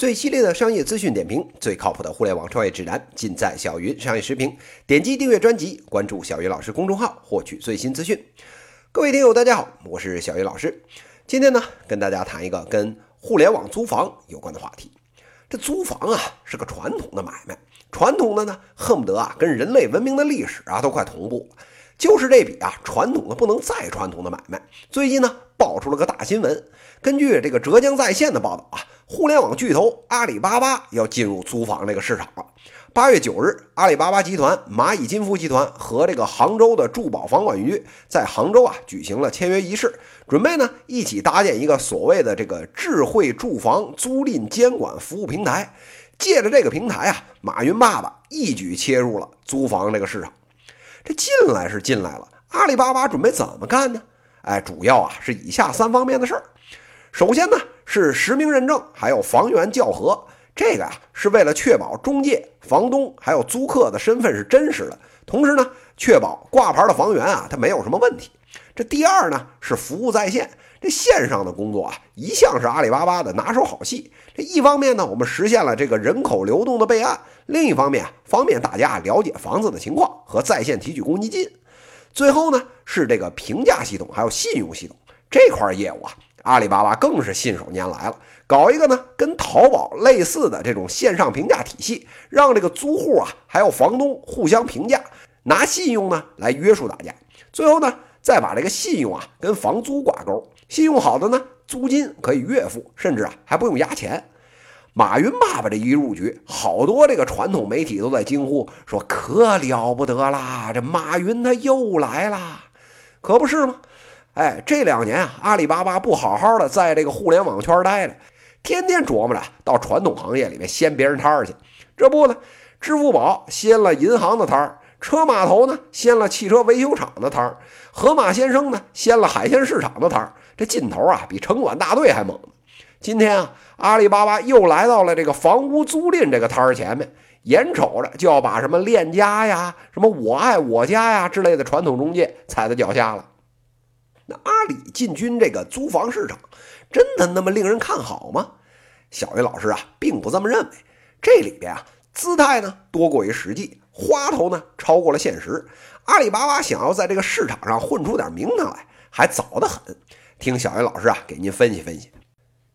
最犀利的商业资讯点评，最靠谱的互联网创业指南，尽在小云商业时评。点击订阅专辑，关注小云老师公众号，获取最新资讯。各位听友，大家好，我是小云老师。今天呢，跟大家谈一个跟互联网租房有关的话题。这租房啊，是个传统的买卖，传统的呢，恨不得啊，跟人类文明的历史啊都快同步了。就是这笔啊，传统的不能再传统的买卖，最近呢，爆出了个大新闻。根据这个浙江在线的报道啊。互联网巨头阿里巴巴要进入租房这个市场了。八月九日，阿里巴巴集团、蚂蚁金服集团和这个杭州的住宝房管局在杭州啊举行了签约仪式，准备呢一起搭建一个所谓的这个智慧住房租赁监管服务平台。借着这个平台啊，马云爸爸一举切入了租房这个市场。这进来是进来了，阿里巴巴准备怎么干呢？哎，主要啊是以下三方面的事儿。首先呢。是实名认证，还有房源校核，这个呀是为了确保中介、房东还有租客的身份是真实的，同时呢，确保挂牌的房源啊它没有什么问题。这第二呢是服务在线，这线上的工作啊一向是阿里巴巴的拿手好戏。这一方面呢，我们实现了这个人口流动的备案；另一方面方便大家了解房子的情况和在线提取公积金。最后呢是这个评价系统，还有信用系统这块业务啊。阿里巴巴更是信手拈来了，搞一个呢跟淘宝类似的这种线上评价体系，让这个租户啊还有房东互相评价，拿信用呢来约束大家。最后呢再把这个信用啊跟房租挂钩，信用好的呢租金可以月付，甚至啊还不用押钱。马云爸爸这一入局，好多这个传统媒体都在惊呼说可了不得啦，这马云他又来啦，可不是吗？哎，这两年啊，阿里巴巴不好好的在这个互联网圈待着，天天琢磨着到传统行业里面掀别人摊儿去。这不呢，支付宝掀了银行的摊儿，车码头呢掀了汽车维修厂的摊儿，河马先生呢掀了海鲜市场的摊儿。这劲头啊，比城管大队还猛。今天啊，阿里巴巴又来到了这个房屋租赁这个摊儿前面，眼瞅着就要把什么链家呀、什么我爱我家呀之类的传统中介踩在脚下了。那阿里进军这个租房市场，真的那么令人看好吗？小云老师啊，并不这么认为。这里边啊，姿态呢多过于实际，花头呢超过了现实。阿里巴巴想要在这个市场上混出点名堂来，还早得很。听小云老师啊，给您分析分析。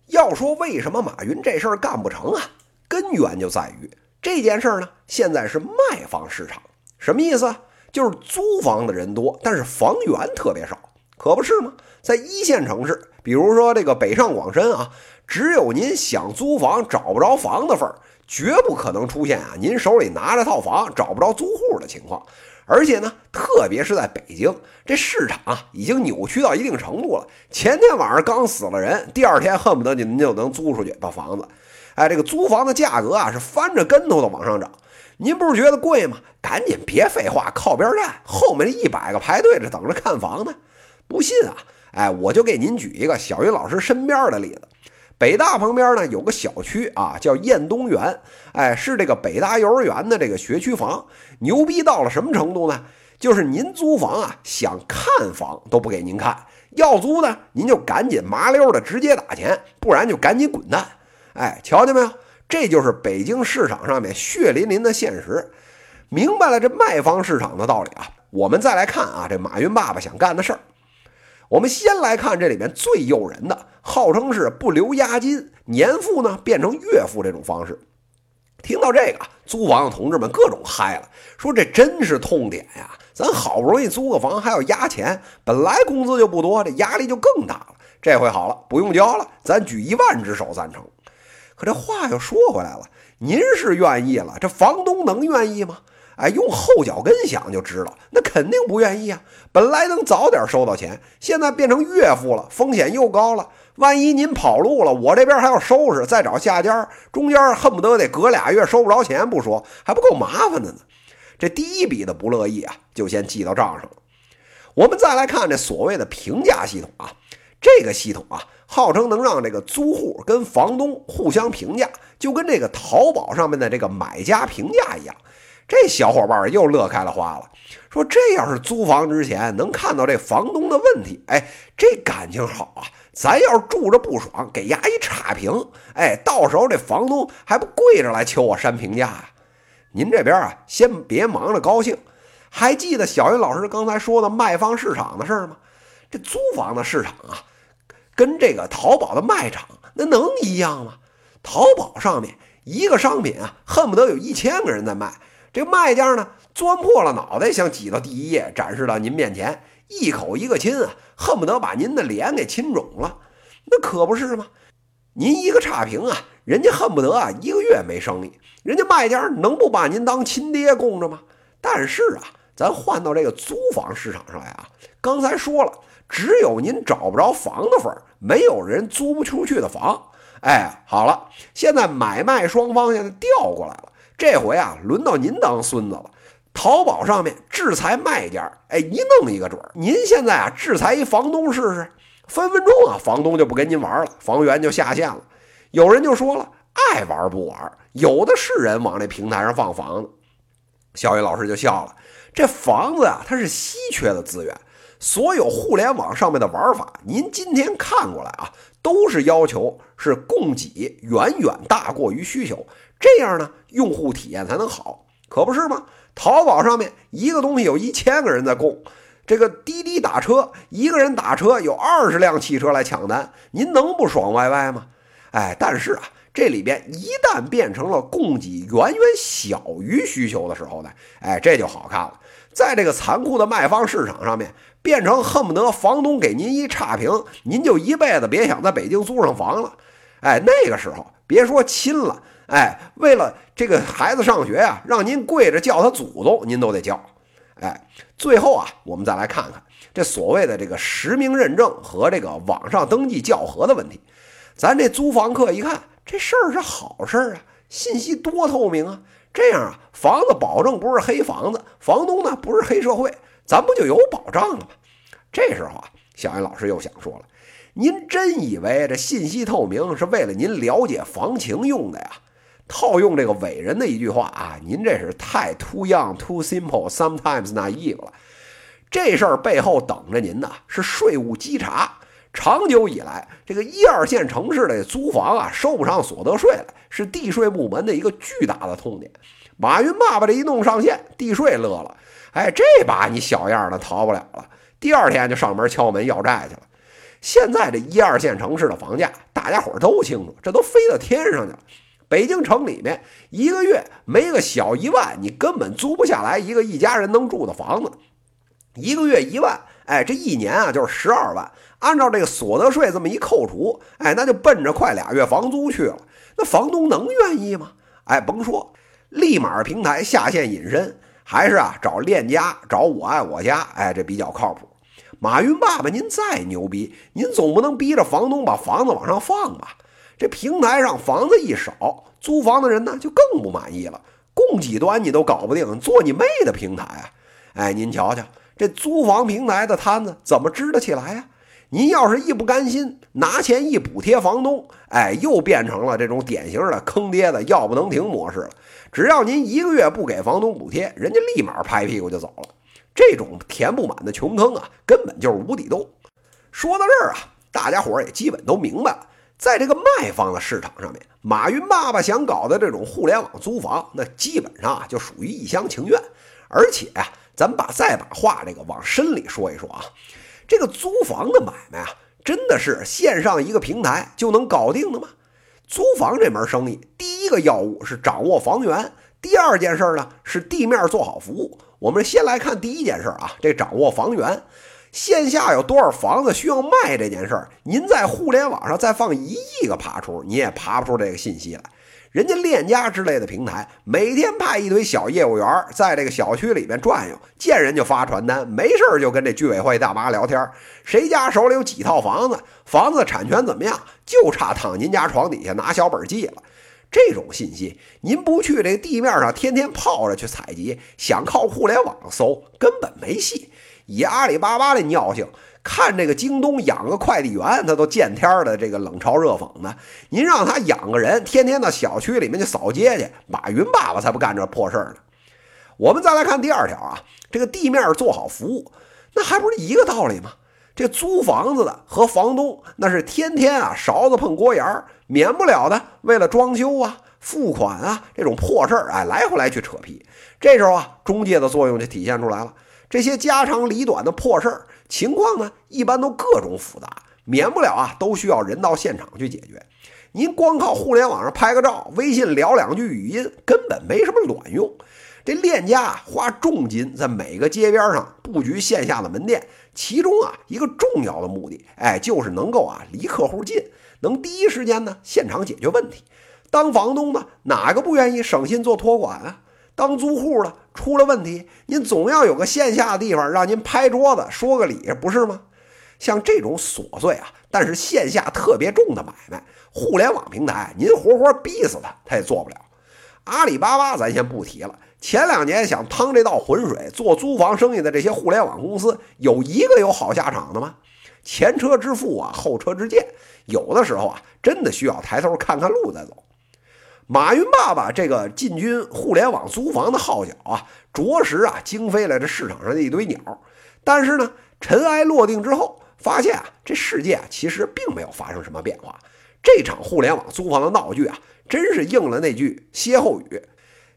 要说为什么马云这事儿干不成啊？根源就在于这件事儿呢，现在是卖方市场，什么意思？就是租房的人多，但是房源特别少。可不是吗？在一线城市，比如说这个北上广深啊，只有您想租房找不着房的份儿，绝不可能出现啊您手里拿着套房找不着租户的情况。而且呢，特别是在北京，这市场啊已经扭曲到一定程度了。前天晚上刚死了人，第二天恨不得您就能租出去把房子。哎，这个租房的价格啊是翻着跟头的往上涨。您不是觉得贵吗？赶紧别废话，靠边站，后面一百个排队着等着看房呢。不信啊？哎，我就给您举一个小云老师身边的例子。北大旁边呢有个小区啊，叫燕东园，哎，是这个北大幼儿园的这个学区房。牛逼到了什么程度呢？就是您租房啊，想看房都不给您看，要租呢，您就赶紧麻溜的直接打钱，不然就赶紧滚蛋。哎，瞧见没有？这就是北京市场上面血淋淋的现实。明白了这卖方市场的道理啊，我们再来看啊，这马云爸爸想干的事儿。我们先来看这里面最诱人的，号称是不留押金，年付呢变成月付这种方式。听到这个，租房的同志们各种嗨了，说这真是痛点呀！咱好不容易租个房还要押钱，本来工资就不多，这压力就更大了。这回好了，不用交了，咱举一万只手赞成。可这话又说回来了，您是愿意了，这房东能愿意吗？哎，用后脚跟想就知道，那肯定不愿意啊！本来能早点收到钱，现在变成月付了，风险又高了。万一您跑路了，我这边还要收拾，再找下家，中间恨不得得隔俩月收不着钱不说，还不够麻烦的呢。这第一笔的不乐意啊，就先记到账上了。我们再来看这所谓的评价系统啊，这个系统啊，号称能让这个租户跟房东互相评价，就跟这个淘宝上面的这个买家评价一样。这小伙伴又乐开了花了，说这要是租房之前能看到这房东的问题，哎，这感情好啊，咱要是住着不爽，给丫一差评，哎，到时候这房东还不跪着来求我删评价呀？您这边啊，先别忙着高兴。还记得小云老师刚才说的卖方市场的事儿吗？这租房的市场啊，跟这个淘宝的卖场那能一样吗？淘宝上面一个商品啊，恨不得有一千个人在卖，这卖家呢，钻破了脑袋想挤到第一页展示到您面前。一口一个亲啊，恨不得把您的脸给亲肿了，那可不是吗？您一个差评啊，人家恨不得啊一个月没生意，人家卖家能不把您当亲爹供着吗？但是啊，咱换到这个租房市场上来啊，刚才说了，只有您找不着房的份儿，没有人租不出去的房。哎，好了，现在买卖双方现在调过来了，这回啊，轮到您当孙子了。淘宝上面制裁卖家，哎，一弄一个准儿。您现在啊，制裁一房东试试，分分钟啊，房东就不跟您玩了，房源就下线了。有人就说了，爱玩不玩，有的是人往这平台上放房子。小雨老师就笑了，这房子啊，它是稀缺的资源，所有互联网上面的玩法，您今天看过来啊，都是要求是供给远远大过于需求，这样呢，用户体验才能好，可不是吗？淘宝上面一个东西有一千个人在供，这个滴滴打车一个人打车有二十辆汽车来抢单，您能不爽歪歪吗？哎，但是啊，这里边一旦变成了供给远远小于需求的时候呢，哎，这就好看了。在这个残酷的卖方市场上面，变成恨不得房东给您一差评，您就一辈子别想在北京租上房了。哎，那个时候别说亲了。哎，为了这个孩子上学呀，让您跪着叫他祖宗，您都得叫。哎，最后啊，我们再来看看这所谓的这个实名认证和这个网上登记校核的问题。咱这租房客一看，这事儿是好事儿啊，信息多透明啊，这样啊，房子保证不是黑房子，房东呢不是黑社会，咱不就有保障了吗？这时候啊，小安老师又想说了，您真以为这信息透明是为了您了解房情用的呀？套用这个伟人的一句话啊，您这是太 too young, too simple, sometimes naive 了。这事儿背后等着您呢是税务稽查。长久以来，这个一二线城市的租房啊，收不上所得税来，是地税部门的一个巨大的痛点。马云爸爸这一弄上线，地税乐了，哎，这把你小样的逃不了了。第二天就上门敲门要债去了。现在这一二线城市的房价，大家伙都清楚，这都飞到天上去了。北京城里面一个月没个小一万，你根本租不下来一个一家人能住的房子。一个月一万，哎，这一年啊就是十二万。按照这个所得税这么一扣除，哎，那就奔着快俩月房租去了。那房东能愿意吗？哎，甭说，立马平台下线隐身，还是啊找链家，找我爱我家，哎，这比较靠谱。马云爸爸，您再牛逼，您总不能逼着房东把房子往上放吧？这平台上房子一少，租房的人呢就更不满意了。供给端你都搞不定，做你妹的平台啊！哎，您瞧瞧，这租房平台的摊子怎么支得起来呀？您要是一不甘心，拿钱一补贴房东，哎，又变成了这种典型的坑爹的要不能停模式了。只要您一个月不给房东补贴，人家立马拍屁股就走了。这种填不满的穷坑啊，根本就是无底洞。说到这儿啊，大家伙儿也基本都明白了。在这个卖方的市场上面，马云爸爸想搞的这种互联网租房，那基本上就属于一厢情愿。而且啊，咱们把再把话这个往深里说一说啊，这个租房的买卖啊，真的是线上一个平台就能搞定的吗？租房这门生意，第一个要务是掌握房源，第二件事呢是地面做好服务。我们先来看第一件事啊，这掌握房源。线下有多少房子需要卖这件事儿，您在互联网上再放一亿个爬虫，你也爬不出这个信息来。人家链家之类的平台，每天派一堆小业务员在这个小区里面转悠，见人就发传单，没事就跟这居委会大妈聊天，谁家手里有几套房子，房子产权怎么样，就差躺您家床底下拿小本记了。这种信息，您不去这地面上天天泡着去采集，想靠互联网搜，根本没戏。以阿里巴巴的尿性，看这个京东养个快递员，他都见天的这个冷嘲热讽的。您让他养个人，天天到小区里面去扫街去，马云爸爸才不干这破事呢。我们再来看第二条啊，这个地面做好服务，那还不是一个道理吗？这租房子的和房东那是天天啊勺子碰锅沿儿，免不了的。为了装修啊、付款啊这种破事儿，哎，来回来去扯皮。这时候啊，中介的作用就体现出来了。这些家长里短的破事儿情况呢，一般都各种复杂，免不了啊，都需要人到现场去解决。您光靠互联网上拍个照、微信聊两句语音，根本没什么卵用。这链家花重金在每个街边上布局线下的门店，其中啊一个重要的目的，哎，就是能够啊离客户近，能第一时间呢现场解决问题。当房东的哪个不愿意省心做托管啊？当租户的出了问题，您总要有个线下的地方让您拍桌子说个理，不是吗？像这种琐碎啊，但是线下特别重的买卖，互联网平台您活活逼死他，他也做不了。阿里巴巴咱先不提了。前两年想趟这道浑水做租房生意的这些互联网公司，有一个有好下场的吗？前车之覆啊，后车之鉴，有的时候啊，真的需要抬头看看路再走。马云爸爸这个进军互联网租房的号角啊，着实啊惊飞了这市场上的一堆鸟。但是呢，尘埃落定之后，发现啊，这世界啊其实并没有发生什么变化。这场互联网租房的闹剧啊，真是应了那句歇后语。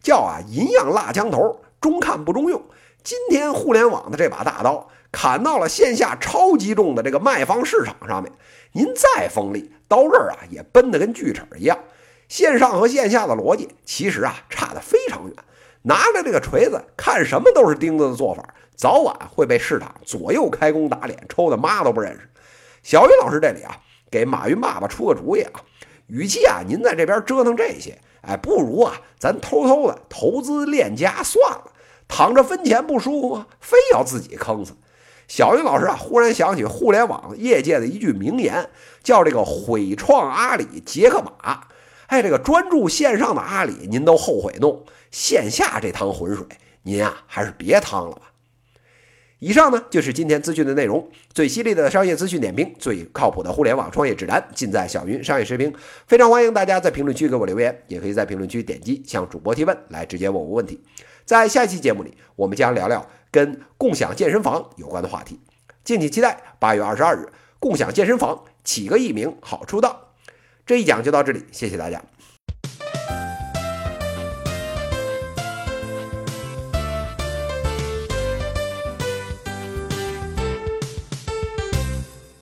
叫啊，银样蜡枪头，中看不中用。今天互联网的这把大刀砍到了线下超级重的这个卖方市场上面，您再锋利，刀刃啊也奔得跟锯齿一样。线上和线下的逻辑其实啊差得非常远。拿着这个锤子看什么都是钉子的做法，早晚会被市场左右开弓打脸，抽的妈都不认识。小雨老师这里啊，给马云爸爸出个主意啊，与其啊您在这边折腾这些。哎，不如啊，咱偷偷的投资链家算了，躺着分钱不舒服吗？非要自己坑死。小云老师啊，忽然想起互联网业界的一句名言，叫这个“毁创阿里杰克马”。哎，这个专注线上的阿里，您都后悔弄线下这趟浑水，您啊还是别趟了吧。以上呢就是今天资讯的内容，最犀利的商业资讯点评，最靠谱的互联网创业指南，尽在小云商业视频。非常欢迎大家在评论区给我留言，也可以在评论区点击向主播提问，来直接问我问题。在下期节目里，我们将聊聊跟共享健身房有关的话题，敬请期待。八月二十二日，共享健身房起个艺名好出道。这一讲就到这里，谢谢大家。